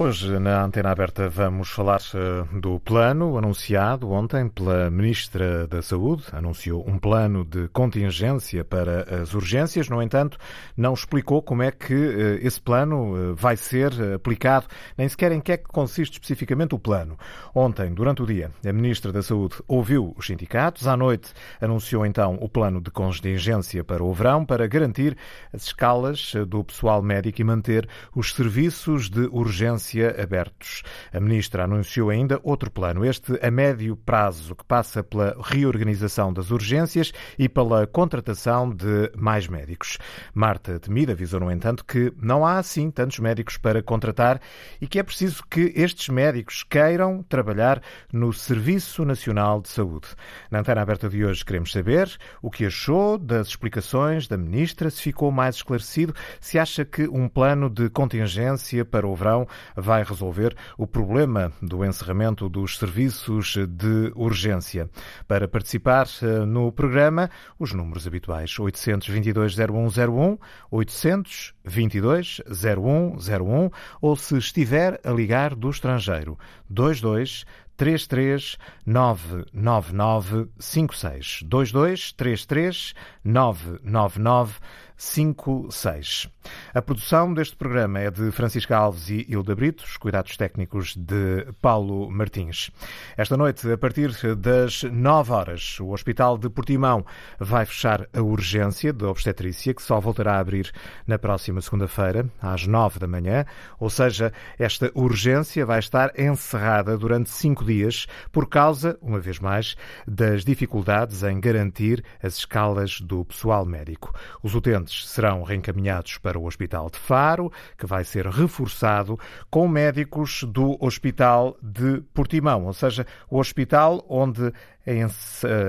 Hoje, na Antena Aberta, vamos falar uh, do plano anunciado ontem pela Ministra da Saúde. Anunciou um plano de contingência para as urgências. No entanto, não explicou como é que uh, esse plano uh, vai ser aplicado, nem sequer em que é que consiste especificamente o plano. Ontem, durante o dia, a Ministra da Saúde ouviu os sindicatos. À noite, anunciou então o plano de contingência para o verão para garantir as escalas do pessoal médico e manter os serviços de urgência abertos. A ministra anunciou ainda outro plano, este a médio prazo, que passa pela reorganização das urgências e pela contratação de mais médicos. Marta Temida avisou, no entanto, que não há assim tantos médicos para contratar e que é preciso que estes médicos queiram trabalhar no Serviço Nacional de Saúde. Na antena aberta de hoje queremos saber o que achou das explicações da ministra, se ficou mais esclarecido, se acha que um plano de contingência para o verão vai resolver o problema do encerramento dos serviços de urgência. Para participar eh, no programa, os números habituais 822-0101, 822-0101 ou se estiver a ligar do estrangeiro 22 33 999 56 22 33 999 56. A produção deste programa é de Francisca Alves e Hilda Brito, os cuidados técnicos de Paulo Martins. Esta noite, a partir das 9 horas, o Hospital de Portimão vai fechar a urgência de obstetrícia, que só voltará a abrir na próxima segunda-feira, às 9 da manhã. Ou seja, esta urgência vai estar encerrada durante cinco dias por causa, uma vez mais, das dificuldades em garantir as escalas do pessoal médico. Os utentes serão reencaminhados para o Hospital de Faro, que vai ser reforçado com médicos do Hospital de Portimão, ou seja, o hospital onde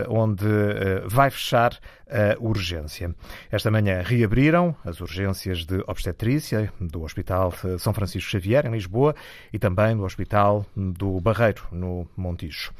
onde eh, vai fechar a urgência. Esta manhã reabriram as urgências de obstetrícia do Hospital São Francisco Xavier, em Lisboa, e também do Hospital do Barreiro, no Montijo.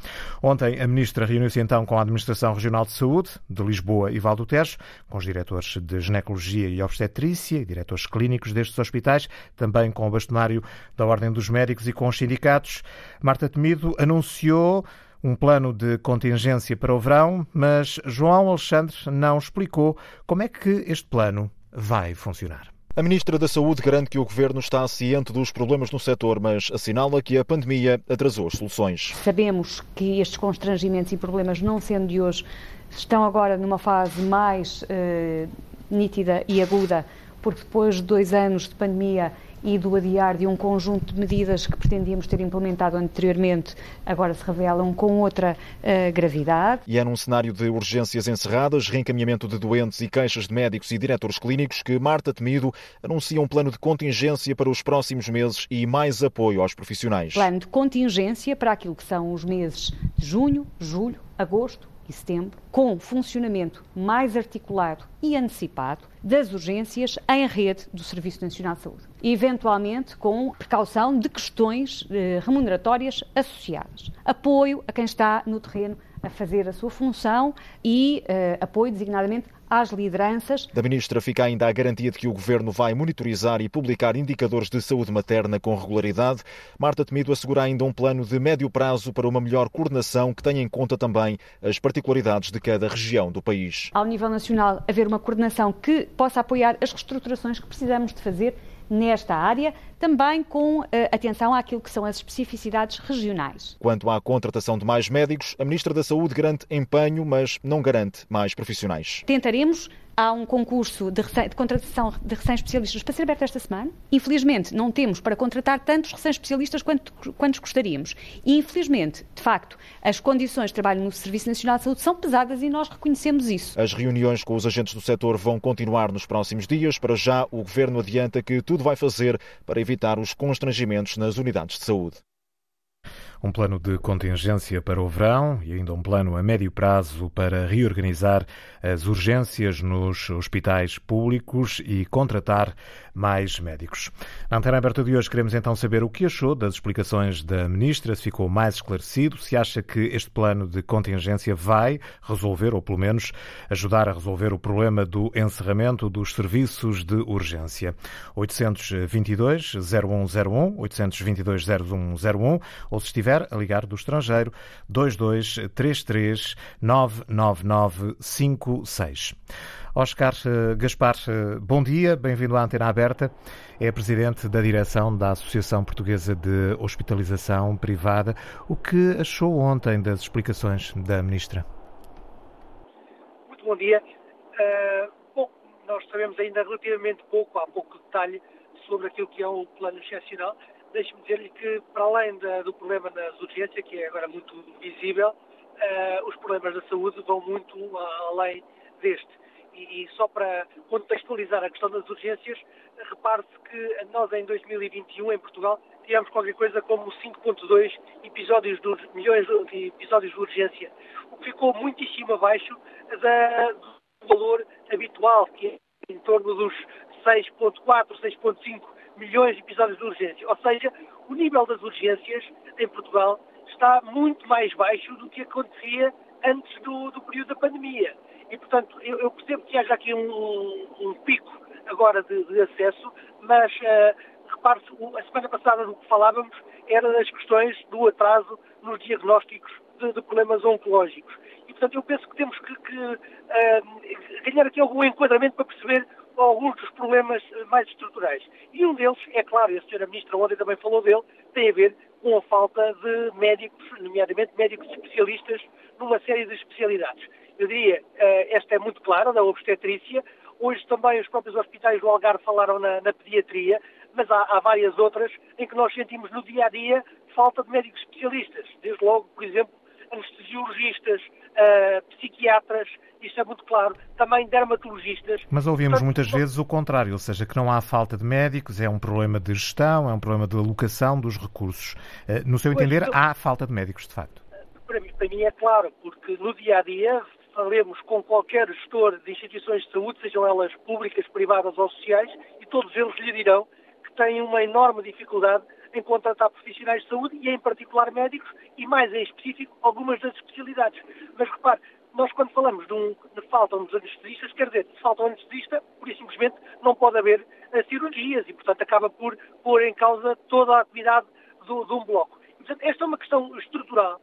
Ontem, a Ministra reuniu-se então com a Administração Regional de Saúde de Lisboa e Valdo Tejo, com os diretores de Ginecologia e Obstetrícia e diretores clínicos destes hospitais, também com o bastonário da Ordem dos Médicos e com os sindicatos. Marta Temido anunciou um plano de contingência para o verão, mas João Alexandre não explicou como é que este plano vai funcionar. A Ministra da Saúde garante que o Governo está ciente dos problemas no setor, mas assinala que a pandemia atrasou as soluções. Sabemos que estes constrangimentos e problemas, não sendo de hoje, estão agora numa fase mais eh, nítida e aguda, porque depois de dois anos de pandemia e do adiar de um conjunto de medidas que pretendíamos ter implementado anteriormente, agora se revelam com outra uh, gravidade. E é num cenário de urgências encerradas, reencaminhamento de doentes e queixas de médicos e diretores clínicos que Marta Temido anuncia um plano de contingência para os próximos meses e mais apoio aos profissionais. Plano de contingência para aquilo que são os meses de junho, julho, agosto, e setembro, com funcionamento mais articulado e antecipado das urgências em rede do Serviço Nacional de Saúde. Eventualmente com precaução de questões eh, remuneratórias associadas. Apoio a quem está no terreno a fazer a sua função e eh, apoio designadamente às lideranças. Da Ministra fica ainda a garantia de que o Governo vai monitorizar e publicar indicadores de saúde materna com regularidade. Marta Temido assegura ainda um plano de médio prazo para uma melhor coordenação que tenha em conta também as particularidades de cada região do país. Ao nível nacional, haver uma coordenação que possa apoiar as reestruturações que precisamos de fazer nesta área, também com uh, atenção àquilo que são as especificidades regionais. Quanto à contratação de mais médicos, a Ministra da Saúde garante empenho, mas não garante mais profissionais. Tentaremos há um concurso de, de contratação de recém-especialistas para ser aberto esta semana. Infelizmente, não temos para contratar tantos recém-especialistas quanto, quantos gostaríamos. E, infelizmente, de facto, as condições de trabalho no Serviço Nacional de Saúde são pesadas e nós reconhecemos isso. As reuniões com os agentes do setor vão continuar nos próximos dias. Para já, o Governo adianta que tudo vai fazer para evitar os constrangimentos nas unidades de saúde. um plano de contingência para o verão e ainda um plano a médio prazo para reorganizar as urgências nos hospitais públicos e contratar mais médicos. Na antena aberta de hoje queremos então saber o que achou das explicações da Ministra, se ficou mais esclarecido, se acha que este plano de contingência vai resolver, ou pelo menos ajudar a resolver o problema do encerramento dos serviços de urgência. 822 0101, 822 0101, ou se estiver a ligar do estrangeiro, 2233 99956. Oscar eh, Gaspar, eh, bom dia, bem-vindo à Antena Aberta. É presidente da direção da Associação Portuguesa de Hospitalização Privada. O que achou ontem das explicações da Ministra? Muito bom dia. Uh, bom, nós sabemos ainda relativamente pouco, há pouco detalhe, sobre aquilo que é o plano excepcional. Deixe-me dizer-lhe que, para além da, do problema nas urgências, que é agora muito visível, uh, os problemas da saúde vão muito além deste. E, e só para contextualizar a questão das urgências, repare-se que nós em 2021 em Portugal tivemos qualquer coisa como 5.2 episódios de, milhões de episódios de urgência, o que ficou muitíssimo abaixo da, do valor habitual, que é em torno dos 6.4, 6.5 milhões de episódios de urgência. Ou seja, o nível das urgências em Portugal está muito mais baixo do que acontecia antes do, do período da pandemia. E, portanto, eu, eu percebo que haja aqui um, um pico agora de, de acesso, mas uh, repare-se, a semana passada do que falávamos era das questões do atraso nos diagnósticos de, de problemas oncológicos. E, portanto, eu penso que temos que, que uh, ganhar aqui algum enquadramento para perceber alguns dos problemas mais estruturais. E um deles, é claro, e a senhora Ministra ontem também falou dele, tem a ver com a falta de médicos, nomeadamente médicos especialistas, numa série de especialidades. Eu diria, eh, esta é muito clara, da obstetrícia. Hoje também os próprios hospitais do Algarve falaram na, na pediatria, mas há, há, várias outras em que nós sentimos no dia a dia falta de médicos especialistas. Desde logo, por exemplo, anestesiologistas, uh, psiquiatras, isto é muito claro, também dermatologistas. Mas ouvimos muitas vezes o contrário, ou seja, que não há falta de médicos, é um problema de gestão, é um problema de alocação dos recursos. Uh, no seu entender, pois, há falta de médicos, de facto? Para mim, para mim é claro, porque no dia a dia falemos com qualquer gestor de instituições de saúde, sejam elas públicas, privadas ou sociais, e todos eles lhe dirão que têm uma enorme dificuldade em contratar profissionais de saúde e, em particular, médicos e, mais em específico, algumas das especialidades. Mas repare, nós quando falamos de, um, de faltam dos anestesistas, quer dizer, se falta um anestesista, por isso simplesmente não pode haver cirurgias e, portanto, acaba por pôr em causa toda a atividade do, de um bloco. E, portanto, esta é uma questão estrutural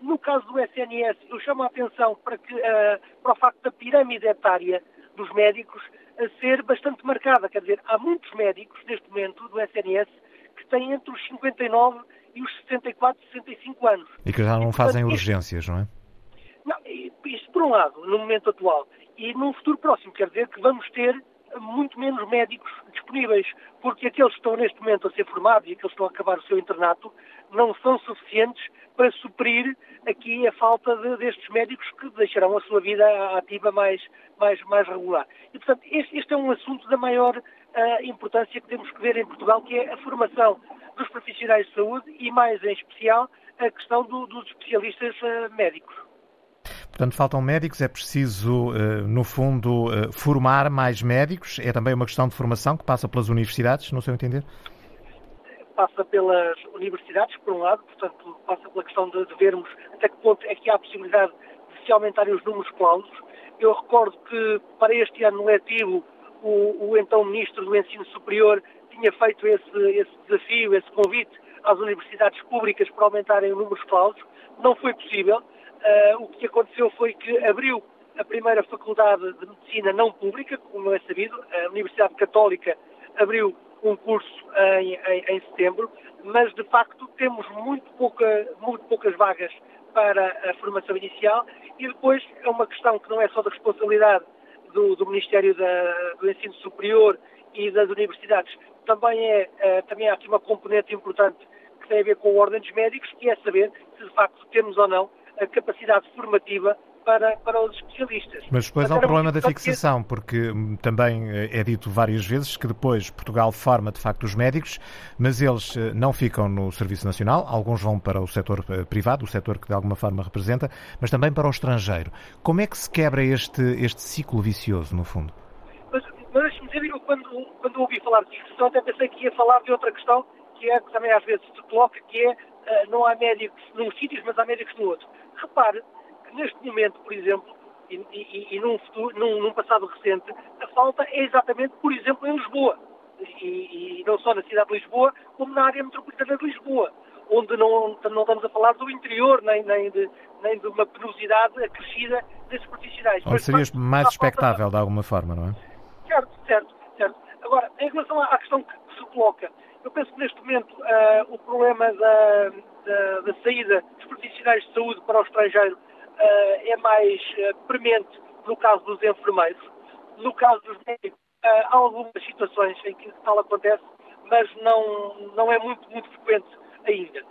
no caso do SNS, eu chamo a atenção para, que, uh, para o facto da pirâmide etária dos médicos a ser bastante marcada. Quer dizer, há muitos médicos, neste momento, do SNS, que têm entre os 59 e os 64, 65 anos. E que já não e, portanto, fazem urgências, não é? Não, isto por um lado, no momento atual. E num futuro próximo, quer dizer que vamos ter muito menos médicos disponíveis, porque aqueles que estão neste momento a ser formados e aqueles que estão a acabar o seu internato não são suficientes para suprir aqui a falta de, destes médicos que deixarão a sua vida ativa mais, mais, mais regular. E, portanto, este, este é um assunto da maior uh, importância que temos que ver em Portugal, que é a formação dos profissionais de saúde e, mais em especial, a questão do, dos especialistas uh, médicos. Portanto, faltam médicos, é preciso, uh, no fundo, formar mais médicos. É também uma questão de formação que passa pelas universidades, no seu entender? passa pelas universidades, por um lado, portanto, passa pela questão de, de vermos até que ponto é que há a possibilidade de se aumentarem os números clausos. Eu recordo que para este ano letivo o, o, então Ministro do Ensino Superior tinha feito esse, esse, desafio, esse convite às universidades públicas para aumentarem os números clausos. Não foi possível. Uh, o que aconteceu foi que abriu a primeira faculdade de medicina não pública, como é sabido, a Universidade Católica abriu um curso em, em, em, setembro, mas de facto temos muito, pouca, muito poucas vagas para a formação inicial. E depois é uma questão que não é só da responsabilidade do, do Ministério da, do Ensino Superior e das universidades, também, é, uh, também há aqui uma componente importante que tem a ver com dos médicos, que é saber se de facto temos ou não a capacidade formativa para, para os especialistas. Mas depois há o problema da fixação, porque hum, também eh, é dito várias vezes que depois Portugal forma de facto os médicos, mas eles eh, não ficam no Serviço Nacional, alguns vão para o setor eh, privado, o setor que de alguma forma representa, mas também para o estrangeiro. Como é que se quebra este, este ciclo vicioso, no fundo? Mas, mas deixe-me dizer, eu quando, quando ouvi falar de fixação até pensei que ia falar de outra questão, que é que também às vezes se coloca, que é não há médicos num sítios, mas há médicos no outro. Repare que neste momento, por exemplo, e, e, e num, futuro, num, num, passado recente, a falta é exatamente, por exemplo, em Lisboa. E, e, não só na cidade de Lisboa, como na área metropolitana de Lisboa, onde não, não estamos a falar do interior, nem, nem, de, nem de uma penosidade acrescida desses profissionais. Ou seria mais expectável, falta... de alguma forma, não é? Certo, certo, certo. Agora, em relação à questão que se coloca, eu penso que neste momento uh, o problema da, da, da saída dos profissionais de saúde para o estrangeiro uh, é mais uh, premente no caso dos enfermeiros. No caso dos médicos, uh, há algumas situações em que tal acontece, mas não, não é muito, muito frequente ainda.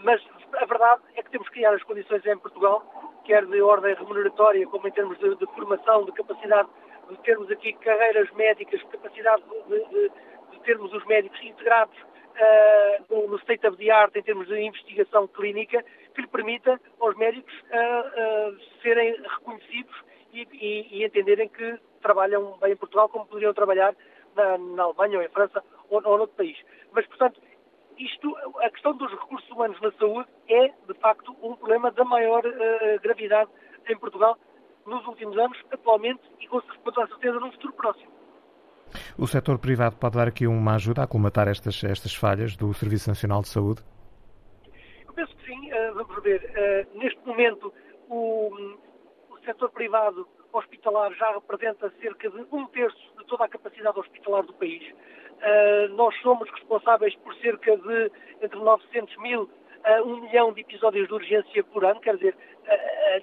mas a verdade é que temos que criar as condições em Portugal, quer de ordem remuneratória, como em termos de, de formação, de capacidade de termos aqui carreiras médicas, capacidade de, de, de termos os médicos integrados uh, no state of the art em termos de investigação clínica que lhe permita aos médicos uh, uh, serem reconhecidos e, e, e, entenderem que trabalham bem em Portugal como poderiam trabalhar na, na Alemanha ou em França ou, ou noutro país. Mas, portanto, isto, a questão dos recursos humanos na saúde é, de facto, um problema da maior uh, gravidade em Portugal nos últimos anos, atualmente e com certeza num futuro próximo. O setor privado pode dar aqui uma ajuda a colmatar estas, estas falhas do Serviço Nacional de Saúde? Eu penso que sim. Vamos ver. Uh, neste momento, o, o setor privado hospitalar já representa cerca de um terço de toda a capacidade hospitalar do país. Uh, nós somos responsáveis por cerca de entre 900 mil a 1 milhão de episódios de urgência por ano, quer dizer,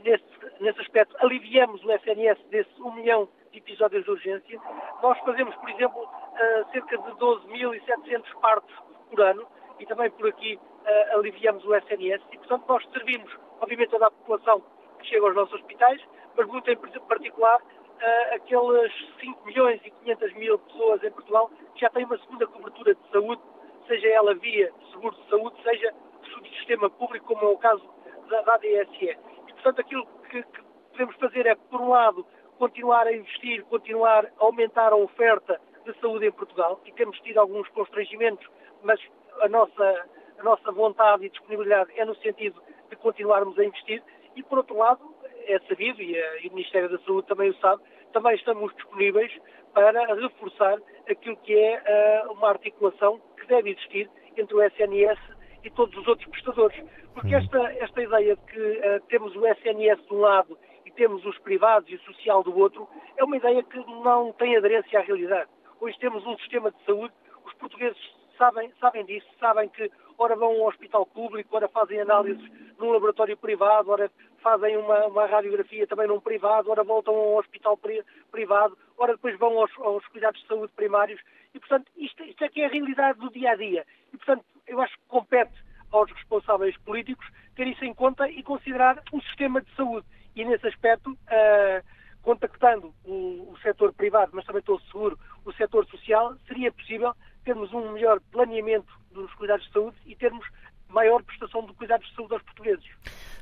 nesse, nesse aspecto aliviamos o SNS desse 1 milhão de episódios de urgência. Nós fazemos, por exemplo, uh, cerca de 12.700 partos por ano e também por aqui uh, aliviamos o SNS e, portanto, nós servimos, obviamente, toda a população que chega aos nossos hospitais, mas muito em particular uh, aqueles 5 milhões e 500 mil pessoas em Portugal que já têm uma segunda cobertura de saúde, seja ela via seguro de saúde, seja do sistema público, como é o caso da, da ADSE. E, portanto, aquilo que, que podemos fazer é, por um lado, continuar a investir, continuar a aumentar a oferta de saúde em Portugal e temos tido alguns constrangimentos, mas a nossa, a nossa vontade e disponibilidade é no sentido de continuarmos a investir e, por outro lado, é sabido, e, a, e o Ministério da Saúde também o sabe, também estamos disponíveis para reforçar aquilo que é uh, uma articulação que deve existir entre o SNS e todos os outros prestadores. Porque esta, esta ideia de que uh, temos o SNS de um lado temos os privados e o social do outro, é uma ideia que não tem aderência à realidade. Hoje temos um sistema de saúde, os portugueses sabem, sabem disso, sabem que ora vão a um hospital público, ora fazem análises num laboratório privado, ora fazem uma, uma radiografia também num privado, ora voltam a um hospital pri, privado, ora depois vão aos, aos, cuidados de saúde primários. E, portanto, isto, isto é que é a realidade do dia a dia. E, portanto, eu acho que compete aos responsáveis políticos ter isso em conta e considerar um sistema de saúde e nesse aspecto, uh, contactando o, o setor privado, mas também estou seguro, o setor social, seria possível termos um melhor planeamento dos cuidados de saúde e termos maior prestação de cuidados de saúde aos portugueses.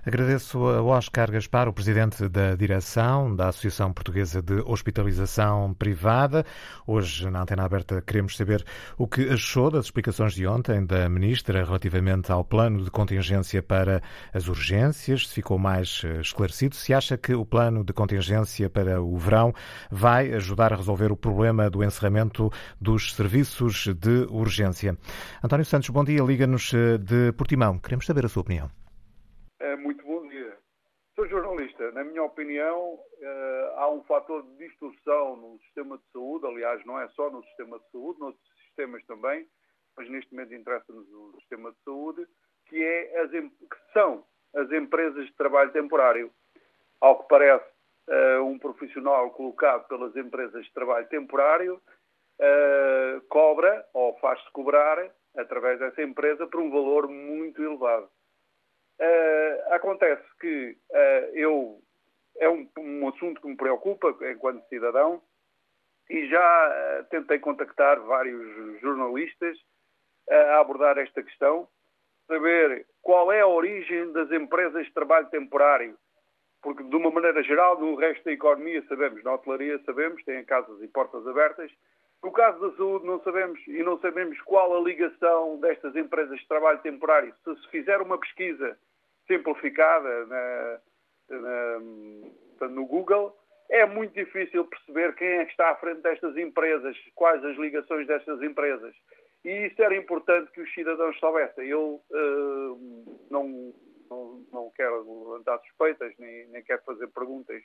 Agradeço a Oscar Gaspar, o presidente da direção da Associação Portuguesa de Hospitalização Privada. Hoje, na Antena Aberta, queremos saber o que achou das explicações de ontem da Ministra relativamente ao plano de contingência para as urgências, se ficou mais eh, esclarecido, se acha que o plano de contingência para o verão vai ajudar a resolver o problema do encerramento dos serviços de urgência. António Santos, bom dia, liga-nos eh, de Portimão. Queremos saber a sua opinião. É, muito. Sou jornalista. Na minha opinião, é, há um fator de distorção no sistema de saúde. Aliás, não é só no sistema de saúde, noutros sistemas também, mas neste momento interessa-nos o sistema de saúde, que, é as, que são as empresas de trabalho temporário. Ao que parece, é, um profissional colocado pelas empresas de trabalho temporário cobra ou faz-se cobrar através dessa empresa por um valor muito elevado. Uh, acontece que uh, eu é um, assunto que me preocupa enquanto cidadão e já tentei contactar vários jornalistas a abordar esta questão, saber qual é a origem das empresas de trabalho temporário, porque de uma maneira geral, no resto da economia sabemos, na hotelaria sabemos, têm casas e portas abertas, no caso da saúde não sabemos e não sabemos qual a ligação destas empresas de trabalho temporário. Se se fizer uma pesquisa simplificada na, na, no Google, é muito difícil perceber quem é que está à frente destas empresas, quais as ligações destas empresas. E isso era importante que os cidadãos soubessem. Eu uh, não, não, não quero levantar suspeitas, nem, nem quero fazer perguntas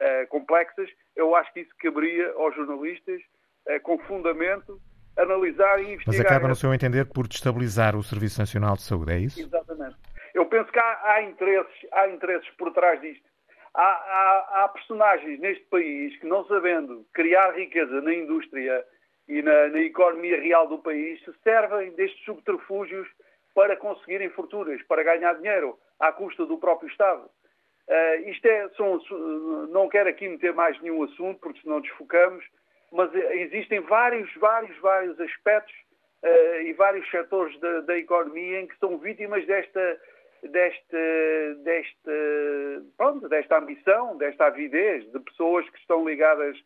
uh, complexas. Eu acho que isso caberia aos jornalistas, uh, com fundamento, analisar e investigar. Mas acaba, no seu entender, por destabilizar o Serviço Nacional de Saúde, é isso? Exatamente. Eu penso que há, há interesses, há interesses por trás disto. Há, há, há personagens neste país que, não sabendo criar riqueza na indústria e na, na, economia real do país se servem destes subterfúgios para conseguirem fortunas, para ganhar dinheiro à custa do próprio Estado. Uh, isto é, são, não quero aqui meter mais nenhum assunto, porque senão desfocamos, mas existem vários, vários, vários aspectos uh, e vários setores da, da, economia em que são vítimas desta, desta, desta, pronto, desta ambição, desta avidez de pessoas que estão ligadas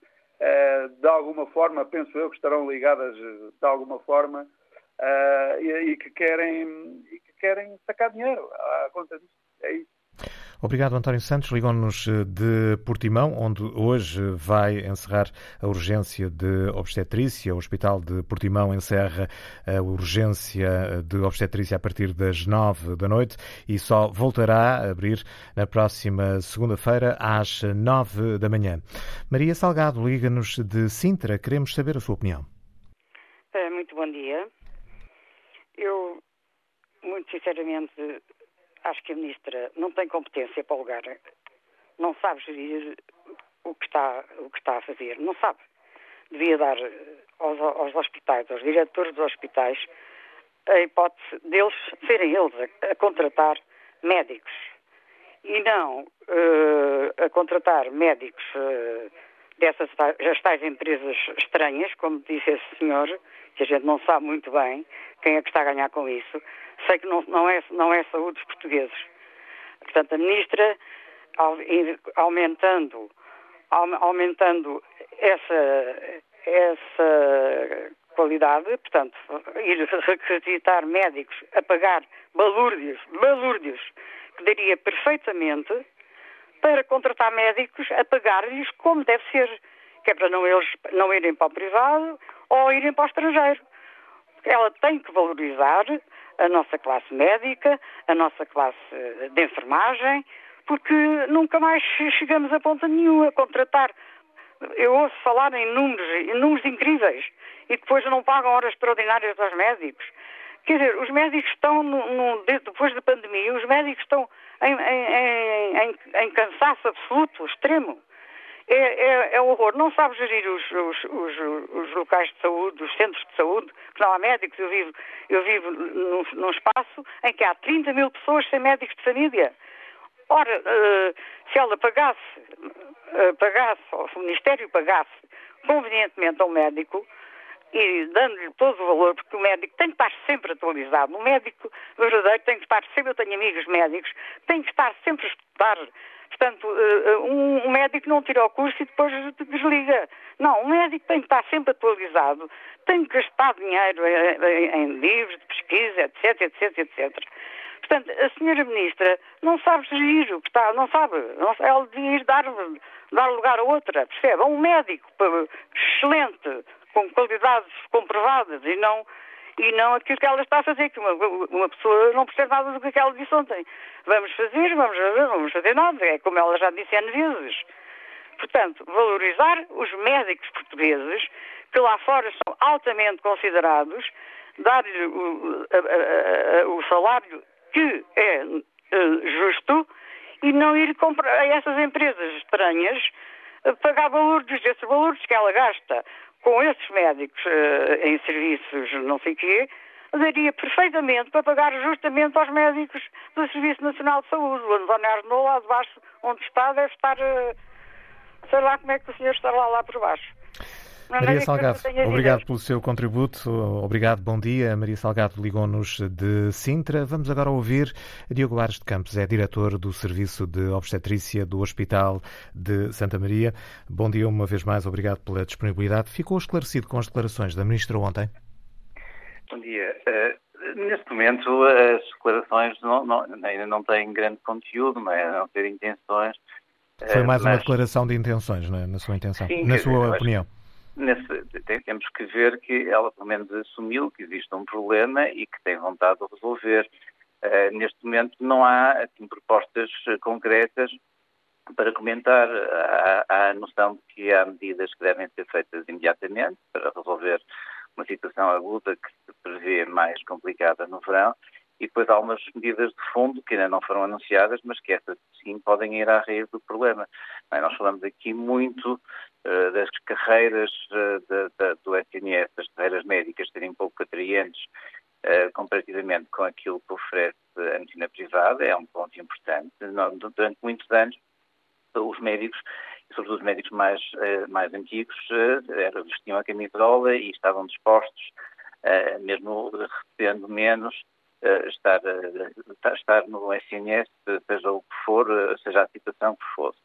eh, de alguma forma, penso eu que estarão ligadas eh, de alguma forma eh, e, que querem, e que querem sacar dinheiro à conta disso. É isso. Obrigado, António Santos. Ligou-nos de Portimão, onde hoje vai encerrar a urgência de obstetrícia. O Hospital de Portimão encerra a urgência de obstetrícia a partir das nove da noite e só voltará a abrir na próxima segunda-feira às nove da manhã. Maria Salgado liga-nos de Sintra. Queremos saber a sua opinião. Muito bom dia. Eu, muito sinceramente, acho que a ministra não tem competência para o lugar, não sabe gerir o que está, o que está a fazer, não sabe. Devia dar aos, aos hospitais, aos diretores dos hospitais, a hipótese deles serem eles a, a contratar médicos. E não uh, a contratar médicos uh, dessas as tais empresas estranhas, como disse esse senhor, que a gente não sabe muito bem quem é que está a ganhar com isso, sei que não, não, é, não é saúde dos portugueses. Portanto, a ministra, aumentando, aumentando essa, essa qualidade, portanto, ir requisitar médicos a pagar balúrdios, balúrdios, que daria perfeitamente para contratar médicos a pagar-lhes como deve ser, que é para não eles não irem para o privado ou irem para o estrangeiro. Ela tem que valorizar a nossa classe médica, a nossa classe de enfermagem, porque nunca mais chegamos a ponta nenhuma a contratar. Eu ouço falar em números, em números incríveis, e depois não pagam horas extraordinárias aos médicos. Quer dizer, os médicos estão, no, no, depois da pandemia, os médicos estão em, em, em, em cansaço absoluto, extremo. É, é, é, horror. Não sabe gerir os, os, os, os, locais de saúde, os centros de saúde, que não há médicos. Eu vivo, eu vivo num, num espaço em que há 30 mil pessoas sem médicos de família. Ora, uh, se ela pagasse, uh, pagasse, ou se o Ministério pagasse convenientemente ao médico, e dando-lhe todo o valor, porque o médico tem que estar sempre atualizado. O médico verdadeiro tem que estar sempre, eu tenho amigos médicos, tem que estar sempre a estudar Portanto, eh, eh, um médico não tira o curso e depois desliga. Não, o médico tem que estar sempre atualizado, tem que gastar dinheiro em livros de pesquisa, etc, etc, etc. Portanto, a senhora ministra não sabe gerir o que está, não sabe. Não, ela devia ir dar, dar lugar a outra, percebe? A um médico excelente, com qualidades comprovadas e não e não aquilo que ela está a fazer, que uma, uma pessoa não percebe nada do que ela disse ontem. Vamos fazer, vamos fazer, vamos fazer nada, é como ela já disse N vezes. Portanto, valorizar os médicos portugueses, que lá fora são altamente considerados, dar-lhe o, o, salário que é uh, justo e não ir comprar a essas empresas estranhas pagar valores desses valores que ela gasta com esses médicos uh, em serviços não sei quê, daria perfeitamente para pagar justamente aos médicos do Serviço Nacional de Saúde. O António Arnaud, lá de baixo, onde está, deve estar uh, sei lá como é que o senhor está lá, lá por baixo. Maria Salgado, obrigado pelo seu contributo. Obrigado, bom dia. Maria Salgado ligou-nos de Sintra. Vamos agora ouvir Diogo Ares de Campos, é diretor do Serviço de Obstetrícia do Hospital de Santa Maria. Bom dia uma vez mais, obrigado pela disponibilidade. Ficou esclarecido com as declarações da Ministra ontem? Bom dia. Uh, neste momento, as declarações não, não, ainda não têm grande conteúdo, não, é? não ter intenções. Foi mais uh, mas... uma declaração de intenções, não é? na sua intenção, Sim, na sua opinião. Nesse, temos que ver que ela, pelo menos, assumiu que existe um problema e que tem vontade de resolver. Uh, neste momento, não há assim, propostas concretas para comentar. Há, há a noção de que há medidas que devem ser feitas imediatamente para resolver uma situação aguda que se prevê mais complicada no verão e depois há algumas medidas de fundo que ainda não foram anunciadas, mas que essas sim podem ir à raiz do problema. Bem, nós falamos aqui muito das carreiras de, do SNS, das carreiras médicas serem pouco atraentes uh, comparativamente com aquilo que oferece a medicina privada, é um ponto importante. Durante muitos anos, os médicos, sobretudo os médicos mais, mais antigos, vestiam a camisola e estavam dispostos, mesmo recebendo menos, eh, estar, eh, estar no SNS, seja o que for, eh, seja a situação que fosse.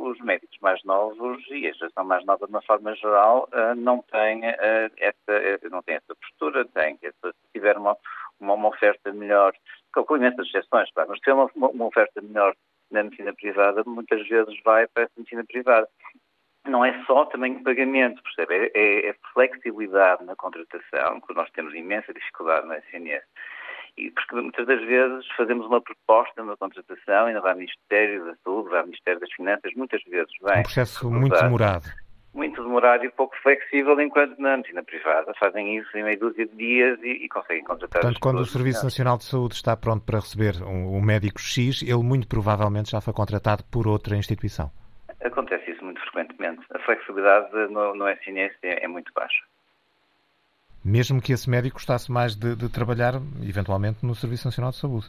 Os médicos mais novos e a geração mais nova, de uma forma geral, não têm essa, não têm essa postura, têm, se tiver uma, uma, uma oferta melhor, com imensas exceções, claro, mas se tiver uma, uma oferta melhor na medicina privada, muitas vezes vai para essa medicina privada não é só também o pagamento, percebe? É, é, é, flexibilidade na contratação, que nós temos imensa dificuldade no SNS. E porque muitas das vezes fazemos uma proposta, uma contratação, ainda vai ao Ministério da Saúde, vai ao Ministério das Finanças, muitas vezes vem. Um processo muito demorado. Muito demorado e pouco flexível, enquanto na medicina privada fazem isso em meia dúzia de dias e, e conseguem contratar. Portanto, quando o Serviço Nacional de Saúde está pronto para receber um, um médico X, ele muito provavelmente já foi contratado por outra instituição. Acontece isso muito frequentemente. A flexibilidade no, no SNS é, é muito baixa mesmo que esse médico gostasse mais de, de, trabalhar, eventualmente, no Serviço Nacional de Saúde.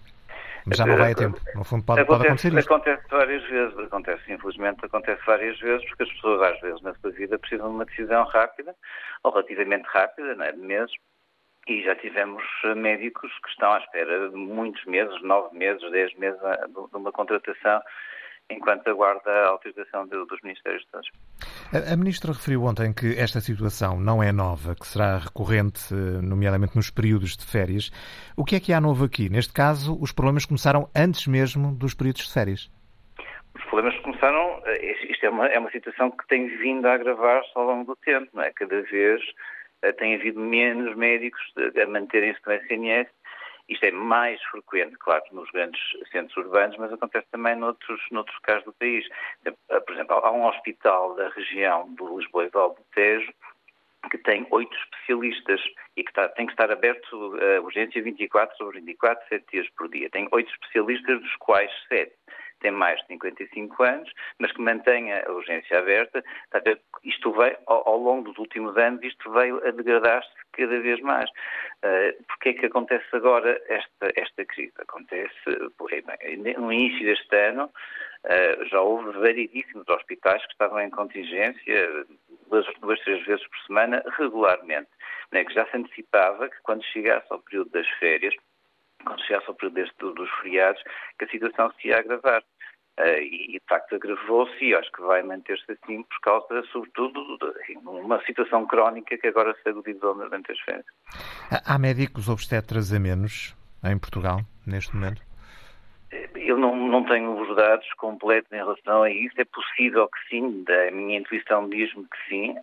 Mas já não vai a tempo. No fundo, pode, acontece, pode acontecer isso. Acontece várias vezes, acontece, infelizmente, acontece várias vezes, porque as pessoas, às vezes, na sua vida, precisam de uma decisão rápida, ou relativamente rápida, não é? meses, e já tivemos médicos que estão à espera de muitos meses, nove meses, dez meses, de uma contratação enquanto aguarda a autorização de, dos Ministérios de Saúde. A, a Ministra referiu ontem que esta situação não é nova, que será recorrente, eh, nomeadamente nos períodos de férias. O que é que há novo aqui? Neste caso, os problemas começaram antes mesmo dos períodos de férias. Os problemas começaram, eh, isto é uma, é uma situação que tem vindo a agravar-se ao longo do tempo, não é? Cada vez eh, tem havido menos médicos a manterem-se no SNS isto é mais frequente, claro, nos grandes centros urbanos, mas acontece também noutros, noutros casos do país. Por exemplo, há um hospital da região de Lisboa e Val do Tejo que tem oito especialistas e que está, tem que estar aberto a urgência 24 sobre 24, sete dias por dia. Tem oito especialistas, dos quais sete tem mais de 55 anos, mas que mantenha a urgência aberta. Isto veio, ao, longo dos últimos anos, isto veio a degradar-se cada vez mais. Uh, Porquê é que acontece agora esta, esta crise? Acontece, bem, no início deste ano, uh, já houve variedíssimos hospitais que estavam em contingência duas, duas, três vezes por semana, regularmente. Né, que já se antecipava que quando chegasse ao período das férias, quando chegasse ao período deste, dos feriados, que a situação se ia agravar. Uh, e, de facto, agravou-se e acho que vai manter-se assim por causa, sobretudo, de uma situação crónica que agora se agudizou durante as férias. Há médicos obstetras a menos em Portugal, neste momento? Eu não, não tenho os dados completos em relação a isso. É possível que sim, a minha intuição diz-me que sim,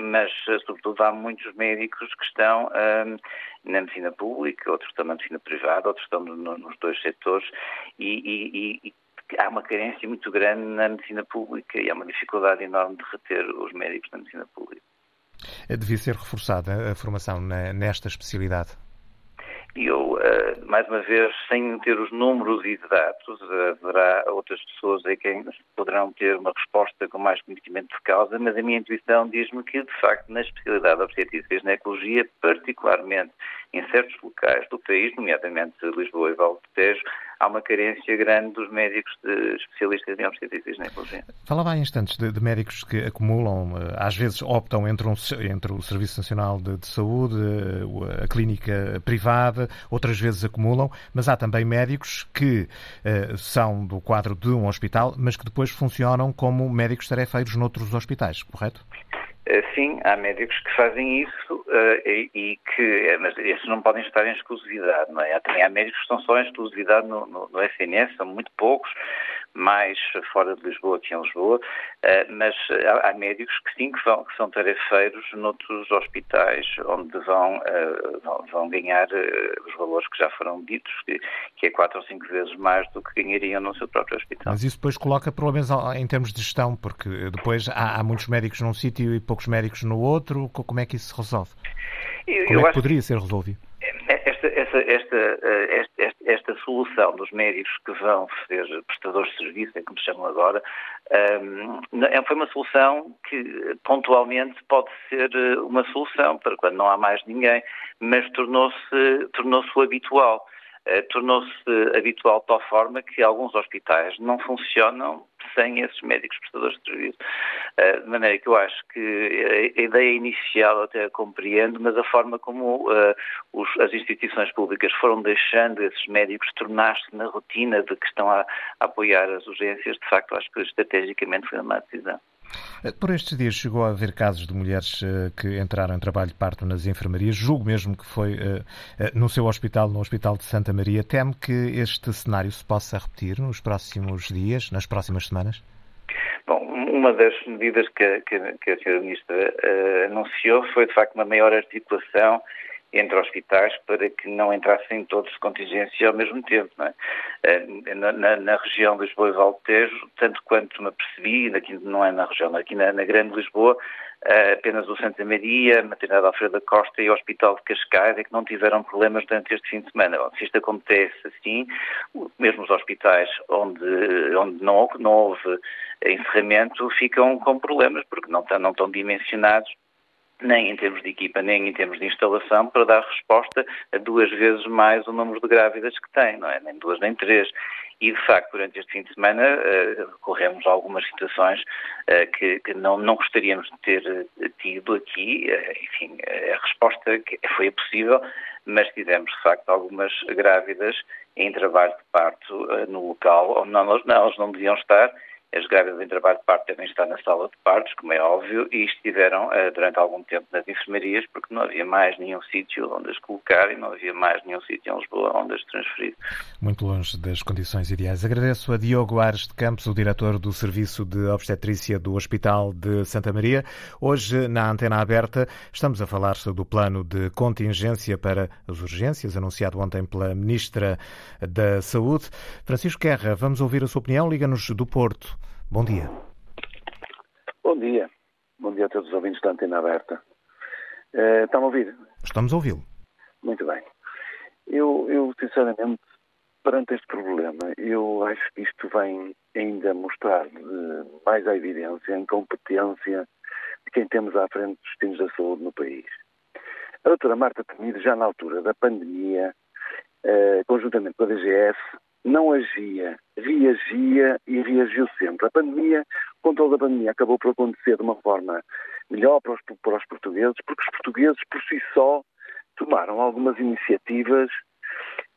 mas, sobretudo, há muitos médicos que estão na medicina pública, outros estão na medicina privada, outros estão no, nos dois setores e, e, e há uma carência muito grande na medicina pública e há uma dificuldade enorme de reter os médicos na medicina pública. Devia ser reforçada a formação nesta especialidade? E eu, uh, mais uma vez, sem ter os números exatos, haverá outras pessoas aí quem poderão ter uma resposta com mais conhecimento de causa, mas a minha intuição diz-me que, de facto, na especialidade de obstetrícia e ginecologia, particularmente em certos locais do país, nomeadamente Lisboa e Val de Tejo, há uma carência grande dos médicos de especialistas em obstetrícia e ginecologia. Falava há instantes de, de, médicos que acumulam, eh, às vezes optam entre, um, entre o Serviço Nacional de, de Saúde, a clínica privada, outras vezes acumulam, mas há também médicos que uh, são do quadro de um hospital, mas que depois funcionam como médicos tarefeiros noutros hospitais, correto? Eh, sim, há médicos que fazem isso uh, e, que, eh, mas esses não podem estar em exclusividade, não é? Também há médicos que estão só em exclusividade no, no, no SNS, são muito poucos, mais fora de Lisboa que em Lisboa, uh, mas há, há, médicos que sim, que, vão, que são tarefeiros noutros hospitais, onde vão, uh, vão, ganhar os valores que já foram ditos, que, é quatro ou cinco vezes mais do que ganhariam no seu próprio hospital. Mas isso depois coloca problemas em termos de gestão, porque depois há, há muitos médicos num sítio e poucos médicos no outro, como é que isso se resolve? Como eu é que poderia ser resolvido? Esta, esta, esta, esta, esta, solução dos médicos que vão ser prestadores de serviço, é como se chamam agora, um, é, foi uma solução que pontualmente pode ser uma solução para quando não há mais ninguém, mas tornou-se tornou habitual. Uh, tornou-se habitual de tal forma que alguns hospitais não funcionam sem esses médicos prestadores de serviço. Uh, de maneira que eu acho que a ideia inicial até a compreendo, mas a forma como uh, os, as instituições públicas foram deixando esses médicos tornar-se na rotina de que estão a, a apoiar as urgências, de facto, acho que estrategicamente foi uma decisão. Por estes dias chegou a haver casos de mulheres uh, que entraram em trabalho de parto nas enfermarias. Julgo mesmo que foi uh, uh, no seu hospital, no Hospital de Santa Maria. Teme que este cenário se possa repetir nos próximos dias, nas próximas semanas? Bom, uma das medidas que, que, que a senhora Ministra anunciou foi, de facto, uma maior articulação entre hospitais para que não entrassem todos de contingência ao mesmo tempo. É? Eh, na, na, na, região de Lisboa e Valtejo, tanto quanto me apercebi, aqui não é na região, aqui na, na Grande Lisboa, eh, apenas o Santa Maria, a Maternidade Alfredo da Costa e o Hospital de Cascais é que não tiveram problemas durante este fim de semana. Se isto acontece assim, mesmo os hospitais onde, onde não, não houve encerramento ficam com problemas porque não, não estão dimensionados nem em termos de equipa, nem em termos de instalação, para dar resposta a duas vezes mais o número de grávidas que tem, não é? Nem duas nem três. E, de facto, durante este fim de semana uh, corremos algumas situações uh, que, que não, não, gostaríamos de ter uh, tido aqui. enfim, a resposta foi possível, mas tivemos, de facto, algumas grávidas em trabalho de parto no local onde não, elas não deviam estar as grávidas em trabalho de parto devem estar na sala de partos, como é óbvio, e estiveram uh, durante algum tempo nas enfermarias, porque não havia mais nenhum sítio onde as colocar e não havia mais nenhum sítio em Lisboa onde as transferir. Muito longe das condições ideais. Agradeço a Diogo Ares de Campos, o diretor do Serviço de Obstetrícia do Hospital de Santa Maria. Hoje, na Antena Aberta, estamos a falar sobre o plano de contingência para as urgências, anunciado ontem pela Ministra da Saúde. Francisco Guerra, vamos ouvir a sua opinião. Liga-nos do Porto. Bom dia. Bom dia. Bom dia a todos os ouvintes da Antena Aberta. Uh, estão a ouvir? Estamos a ouvi-lo. Muito bem. Eu, eu, sinceramente, perante este problema, eu acho que isto vem ainda mostrar mais a evidência, a incompetência de quem temos à frente dos destinos da saúde no país. A doutora Marta Temido, já na altura da pandemia, uh, conjuntamente com a DGS, não agia, reagia e reagiu sempre. A pandemia, o controle da pandemia acabou por acontecer de uma forma melhor para os, para os portugueses, porque os portugueses por si só tomaram algumas iniciativas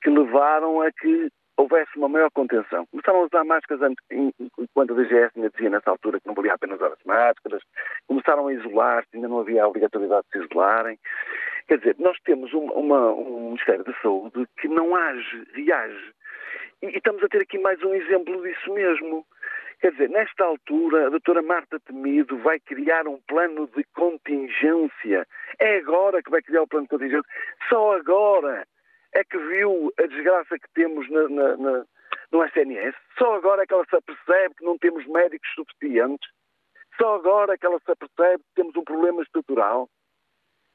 que levaram a que houvesse uma maior contenção. Começaram a usar máscaras enquanto a DGS ainda dizia nessa altura que não valia apenas usar as máscaras. Começaram a isolar-se, ainda não havia a obrigatoriedade de se isolarem. Quer dizer, nós temos uma, um Ministério da Saúde que não age, reage. E, estamos a ter aqui mais um exemplo disso mesmo. Quer dizer, nesta altura, a doutora Marta Temido vai criar um plano de contingência. É agora que vai criar o plano de contingência. Só agora é que viu a desgraça que temos na, na, na, no SNS. Só agora é que ela se apercebe que não temos médicos suficientes. Só agora é que ela se apercebe que temos um problema estrutural.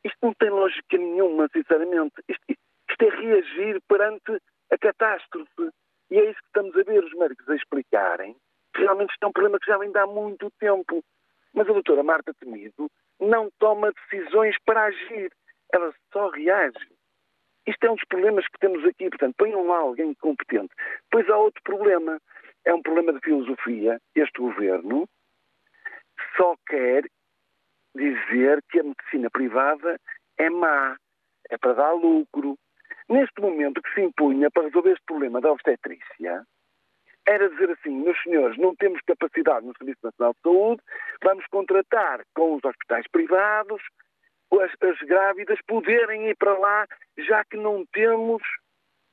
Isto não tem lógica nenhuma, sinceramente. Isto, isto é reagir perante a catástrofe. E é isso que estamos a ver os médicos a explicarem. Realmente isto é um problema que já vem há muito tempo. Mas a doutora Marta Temido não toma decisões para agir. Ela só reage. Isto é um dos problemas que temos aqui. Portanto, ponham lá alguém competente. Pois há outro problema. É um problema de filosofia. Este governo só quer dizer que a medicina privada é má, é para dar lucro. Neste momento, o que se impunha para resolver este problema da obstetrícia era dizer assim, meus senhores, não temos capacidade no Serviço Nacional de Saúde, vamos contratar com os hospitais privados as, as grávidas poderem ir para lá, já que não temos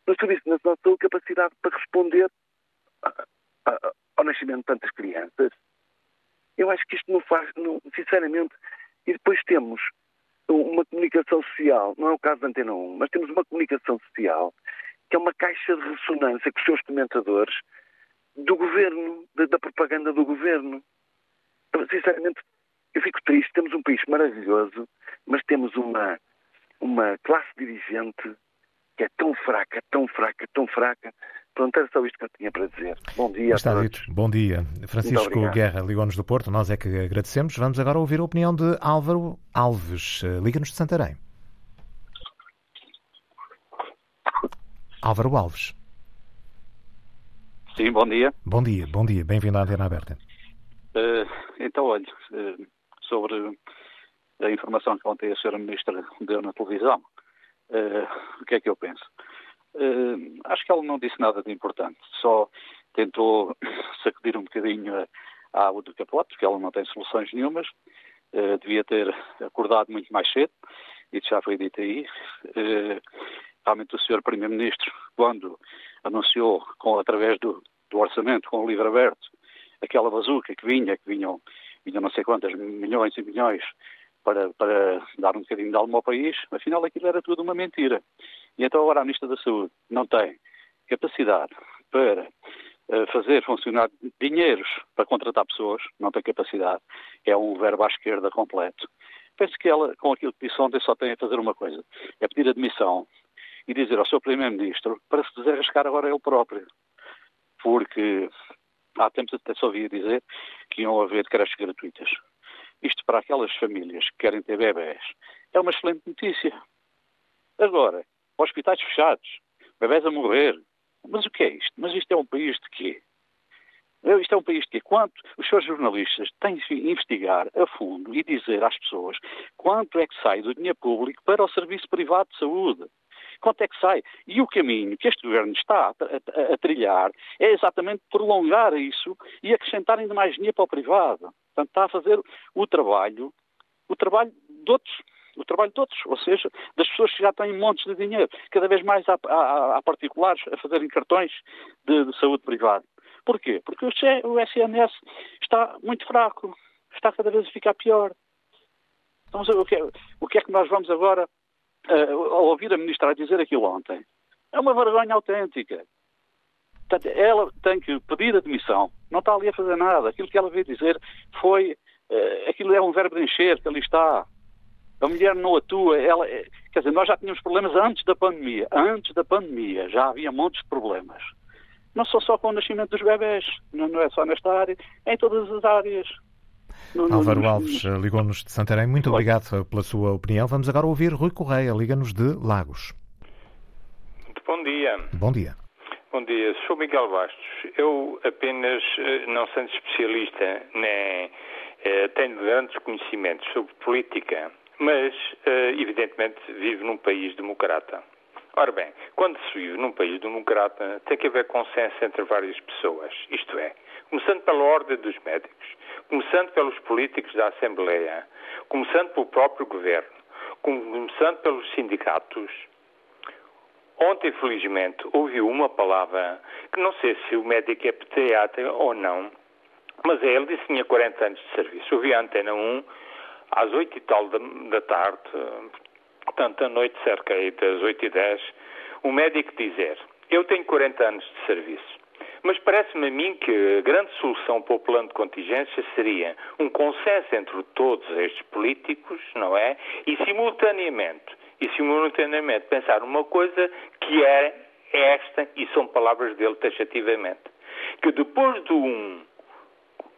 no Serviço Nacional de Saúde capacidade para responder ao nascimento de tantas crianças. Eu acho que isto não faz, não, sinceramente, e depois temos uma comunicação social, não é o caso da Antena 1, mas temos uma comunicação social que é uma caixa de ressonância com os seus comentadores do governo, da, da propaganda do governo. Sinceramente, eu fico triste. Temos um país maravilhoso, mas temos uma, uma classe dirigente que é tão fraca, tão fraca, tão fraca. Pronto, era só isto que eu tinha para dizer. Bom dia Está dito. Bom dia. Francisco Guerra, Ligou-nos do Porto. Nós é que agradecemos. Vamos agora ouvir a opinião de Álvaro Alves. Liga-nos de Santarém. Álvaro Alves. Sim, bom dia. Bom dia, bom dia. Bem-vindo à Antena Aberta. Uh, então, olha, uh, sobre a informação que ontem a Sra. Ministra deu na televisão, uh, o que é que eu penso? Acho que ela não disse nada de importante, só tentou sacudir um bocadinho a, água do capote, porque ela não tem soluções nenhumas, devia ter acordado muito mais cedo, isso já foi dito aí. realmente o Sr. Primeiro-Ministro, quando anunciou, com, através do, do orçamento, com o livro aberto, aquela bazuca que vinha, que vinham, vinham não sei quantas milhões e milhões para, para dar um bocadinho de alma ao país, afinal aquilo era tudo uma mentira. E então agora a Ministra da Saúde não tem capacidade para uh, fazer funcionar dinheiros para contratar pessoas, não tem capacidade, é um verbo à esquerda completo. Penso que ela, com aquilo que disse ontem, só tem a fazer uma coisa, é pedir admissão e dizer ao seu Primeiro-Ministro para se desarriscar agora ele próprio. Porque há tempos até só ouvia dizer que iam haver creches gratuitas. Isto para aquelas famílias que querem ter bebés é uma excelente notícia. Agora, hospitais fechados, bebés a morrer. Mas o que é isto? Mas isto é um país de quê? Isto é um país de quê? Quanto os seus jornalistas têm de investigar a fundo e dizer às pessoas quanto é que sai do dinheiro público para o serviço privado de saúde quanto é que sai? E o caminho que este governo está a, a, a trilhar é exatamente prolongar isso e acrescentar ainda mais dinheiro para o privado. Portanto, está a fazer o trabalho, o trabalho de outros o trabalho de outros, ou seja, das pessoas que já têm montes de dinheiro. Cada vez mais há, há, há particulares a fazerem cartões de, de, saúde privada. Porquê? Porque o SNS está muito fraco, está cada vez a ficar pior. Então, o que, é, o que é que nós vamos agora uh, ao ouvir a ministra dizer aquilo ontem, é uma vergonha autêntica. Portanto, ela tem que pedir admissão, não está ali a fazer nada. Aquilo que ela veio dizer foi, uh, aquilo é um verbo de encher, que ali está. A mulher não atua, ela, eh, quer dizer, nós já tínhamos problemas antes da pandemia. Antes da pandemia já havia montes de problemas. Não só só com o nascimento dos bebés, não, não é só nesta área, é em todas as áreas. Álvaro Alves eh, ligou-nos de Santarém. Muito obrigado pela sua opinião. Vamos agora ouvir Rui Correia, liga-nos de Lagos. Muito bom dia. Bom dia. Bom dia, sou Miguel Bastos. Eu apenas, eh, não sendo especialista, nem eh, tenho grandes conhecimentos sobre política, mas evidentemente vivo num país democrata. Ora bem, quando se vive num país democrata, tem que haver consenso entre várias pessoas, isto é, começando pela ordem dos médicos, começando pelos políticos da Assembleia, começando pelo próprio governo, começando pelos sindicatos. Ontem, felizmente, ouvi uma palavra que não sei se o médico é pediatra ou não, mas é, ele disse que tinha 40 anos de serviço. Ouvi a Antena 1 às 8 e tal da, da tarde, portanto, à noite, cerca das 8 e 10, um médico dizer: Eu tenho 40 anos de serviço. Mas parece-me a mim que a grande solução para o plano de contingência seria um consenso entre todos estes políticos, não é? E simultaneamente, e simultaneamente pensar uma coisa que é esta, e são palavras dele taxativamente, que depois de um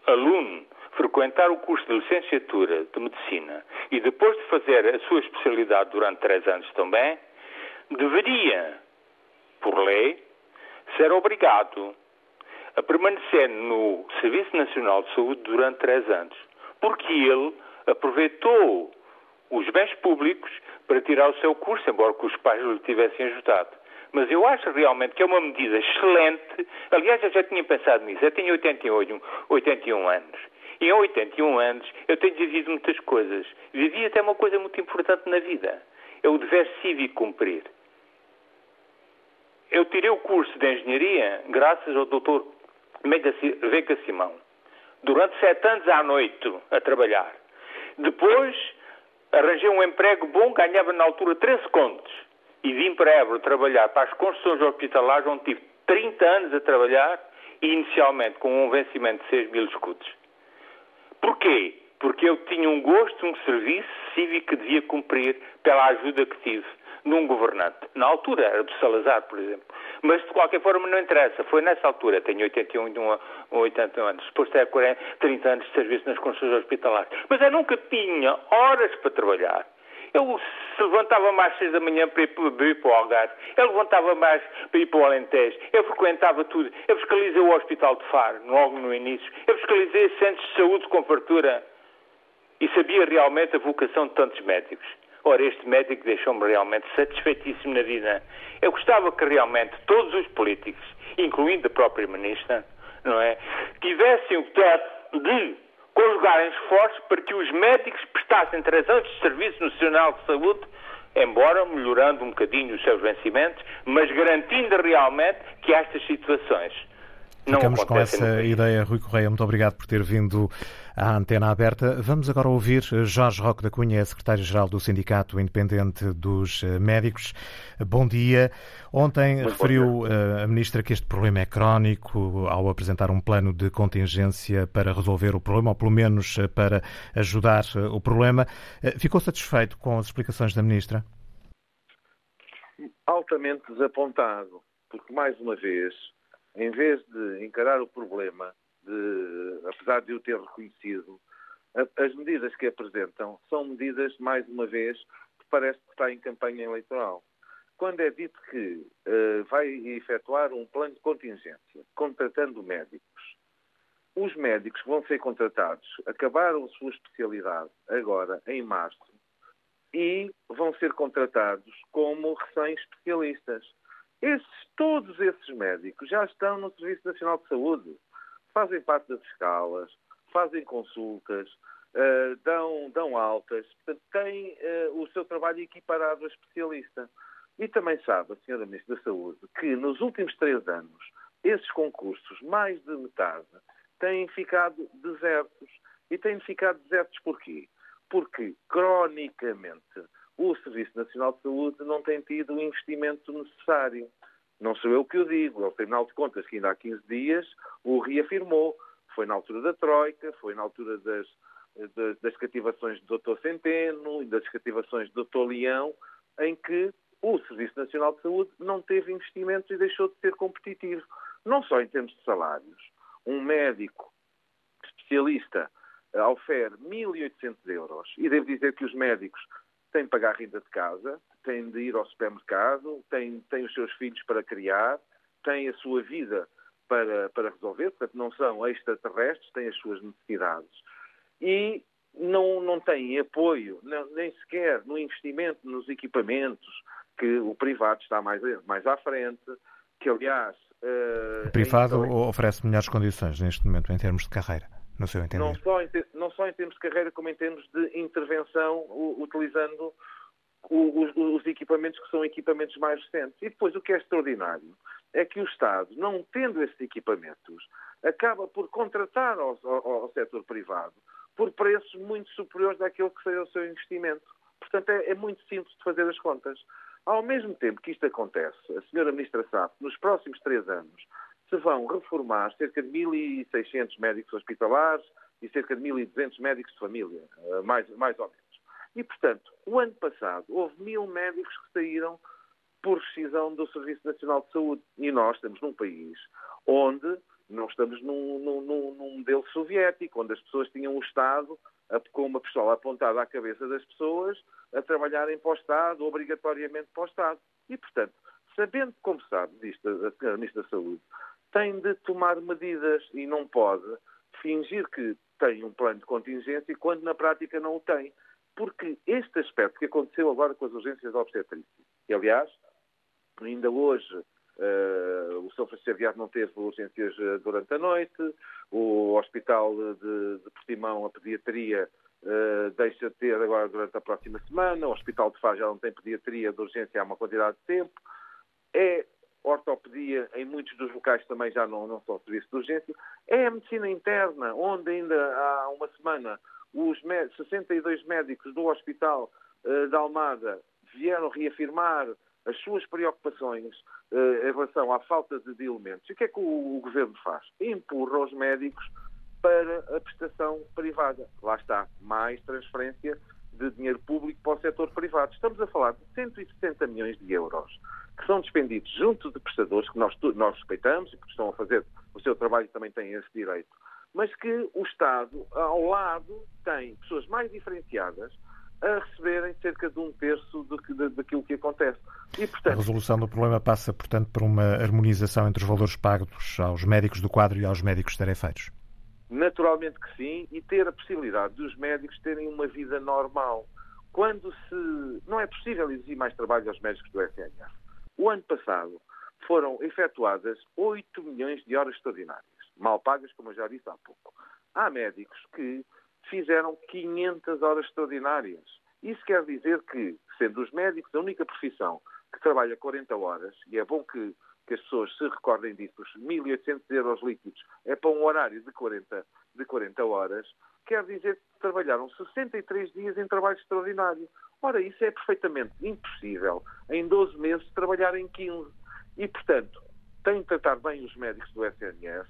aluno frequentar o curso de licenciatura de medicina e depois de fazer a sua especialidade durante três anos também, deveria, por lei, ser obrigado a permanecer no Serviço Nacional de Saúde durante três anos, porque ele aproveitou os bens públicos para tirar o seu curso, embora que os pais lhe tivessem ajudado. Mas eu acho realmente que é uma medida excelente. Aliás, eu já tinha pensado nisso. Eu tenho 88, 81 anos. E em 81 anos eu tenho vivido muitas coisas. Vivi até uma coisa muito importante na vida. É o dever cívico cumprir. Eu tirei o curso de engenharia graças ao doutor Vega Simão. Durante sete anos à noite a trabalhar. Depois arranjei um emprego bom, ganhava na altura 13 contos. E vim para Évora trabalhar para as construções hospitalares, onde tive 30 anos a trabalhar, e inicialmente com um vencimento de 6 mil escudos. Porquê? Porque eu tinha um gosto, um serviço cívico que devia cumprir pela ajuda que tive num governante. Na altura era do Salazar, por exemplo. Mas de qualquer forma não interessa. Foi nessa altura, tenho 81 ou 80 anos, depois de 40, 30 anos de serviço nas construções hospitalares. Mas eu nunca tinha horas para trabalhar. Eu se levantava mais às seis da manhã para ir, para ir para o Algarve, eu levantava mais para ir para o Alentejo, eu frequentava tudo, eu fiscalizei o Hospital de Faro, logo no início, eu fiscalizei centros de saúde com fartura e sabia realmente a vocação de tantos médicos. Ora, este médico deixou-me realmente satisfeitíssimo na vida. Eu gostava que realmente todos os políticos, incluindo a própria ministra, não é, tivessem o teto de conjugarem esforços para que os médicos prestassem três anos de Serviço Nacional de Saúde, embora melhorando um bocadinho os seus vencimentos, mas garantindo realmente que estas situações não Ficamos com essa ideia, Rui Correia. Muito obrigado por ter vindo à antena aberta. Vamos agora ouvir Jorge Roque da Cunha, secretário-geral do Sindicato Independente dos eh, Médicos. Bom dia. Ontem Muito referiu dia. Eh, a ministra que este problema é crónico ao apresentar um plano de contingência para resolver o problema, ou pelo menos eh, para ajudar o problema. Ficou satisfeito com as explicações da ministra? Altamente desapontado, porque mais uma vez em vez de encarar o problema, de, apesar de eu ter reconhecido, as medidas que apresentam são medidas, mais uma vez, que parece que está em campanha eleitoral. Quando é dito que uh, vai efetuar um plano de contingência, contratando médicos, os médicos que vão ser contratados acabaram a sua especialidade agora, em março, e vão ser contratados como recém-especialistas. Esses, todos esses médicos já estão no Serviço Nacional de Saúde, fazem parte das escalas, fazem consultas, uh, dão, dão altas, portanto, têm uh, o seu trabalho equiparado a especialista. E também sabe, a Sra. Ministra da Saúde, que nos últimos três anos, esses concursos, mais de metade, têm ficado desertos. E têm ficado desertos porquê? Porque, cronicamente, o Serviço Nacional de Saúde não tem tido o investimento necessário. Não sou eu que o digo, é o Tribunal de Contas que ainda há 15 dias o reafirmou. Foi na altura da Troika, foi na altura das, das, das cativações do Dr. Centeno e das cativações do Dr. Leão, em que o Serviço Nacional de Saúde não teve investimentos e deixou de ser competitivo. Não só em termos de salários. Um médico especialista oferece 1.800 euros. E devo dizer que os médicos tem de pagar renda de casa, tem de ir ao supermercado, tem, tem os seus filhos para criar, tem a sua vida para, para resolver, portanto não são extraterrestres, têm as suas necessidades. E não, não têm apoio, não, nem sequer no investimento nos equipamentos, que o privado está mais, mais à frente, que aliás... Uh, o privado oferece melhores condições neste momento em termos de carreira no seu entender? Não só em, não só em termos de carreira, como em termos de intervenção, utilizando os, os, equipamentos que são equipamentos mais recentes. E depois, o que é extraordinário é que o Estado, não tendo esses equipamentos, acaba por contratar ao, ao, ao setor privado por preços muito superiores daquilo que seja o seu investimento. Portanto, é, é, muito simples de fazer as contas. Ao mesmo tempo que isto acontece, a senhora Ministra sabe, nos próximos três anos, se vão reformar cerca de 1.600 médicos hospitalares e cerca de 1.200 médicos de família, eh, mais, mais ou menos. E, portanto, o ano passado houve mil médicos que saíram por rescisão do Serviço Nacional de Saúde. E nós estamos num país onde não estamos num, num, num modelo soviético, onde as pessoas tinham o Estado com uma pistola apontada à cabeça das pessoas a trabalharem para o Estado, obrigatoriamente para o Estado. E, portanto, sabendo, como sabe, disto, a Ministra da Saúde, tem de tomar medidas e não pode fingir que tem um plano de contingência quando na prática não o tem. Porque este aspecto que aconteceu agora com as urgências de obstetrícia, e aliás, ainda hoje uh, o São Francisco Xavier não teve urgências eh, durante a noite, o Hospital de, de Portimão, a pediatria, uh, deixa de ter agora durante a próxima semana, o Hospital de Faro já não tem pediatria de urgência há uma quantidade de tempo. É ortopedia, em muitos dos locais também já não, não são serviço de urgência. É a medicina interna, onde ainda há uma semana os 62 médicos do Hospital uh, da Almada vieram reafirmar as suas preocupações uh, em relação à falta de, de elementos. E o que é que o, o Governo faz? Empurra os médicos para a prestação privada. Lá está, mais transferência de dinheiro público para o setor privado. Estamos a falar de 160 milhões de euros que são despendidos junto de prestadores que nós, nós respeitamos e que estão a fazer o seu trabalho e também têm esse direito, mas que o Estado, ao lado, tem pessoas mais diferenciadas a receberem cerca de um terço do que, daquilo que acontece. E, portanto, a resolução do problema passa, portanto, por uma harmonização entre os valores pagos aos médicos do quadro e aos médicos tarefeiros? Naturalmente que sim, e ter a possibilidade dos médicos terem uma vida normal. Quando se. Não é possível exigir mais trabalho aos médicos do SNS. O ano passado foram efetuadas 8 milhões de horas extraordinárias, mal pagas, como eu já disse há pouco. Há médicos que fizeram 500 horas extraordinárias. Isso quer dizer que, sendo os médicos a única profissão que trabalha 40 horas, e é bom que, que as pessoas se recordem disso, os 1.800 euros líquidos é para um horário de 40, de 40 horas, quer dizer que trabalharam 63 dias em trabalho extraordinário. Ora, isso é perfeitamente impossível em 12 meses trabalhar em 15. E, portanto, tem de tratar bem os médicos do SNS,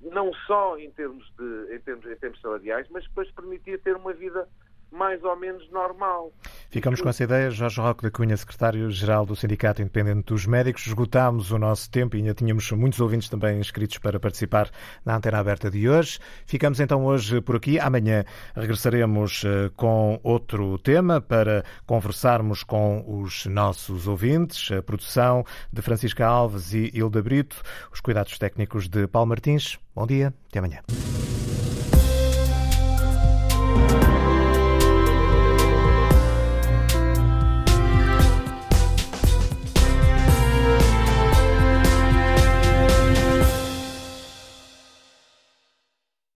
não só em termos, de, em termos, em termos salariais, mas depois permitir ter uma vida mais ou menos normal. Ficamos com essa ideia. Jorge Roque da Cunha, secretário-geral do Sindicato Independente dos Médicos. Esgotámos o nosso tempo e ainda tínhamos muitos ouvintes também inscritos para participar na antena aberta de hoje. Ficamos então hoje por aqui. Amanhã regressaremos eh, com outro tema para conversarmos com os nossos ouvintes. A produção de Francisca Alves e Hilda Brito, os cuidados técnicos de Paulo Martins. Bom dia, até amanhã.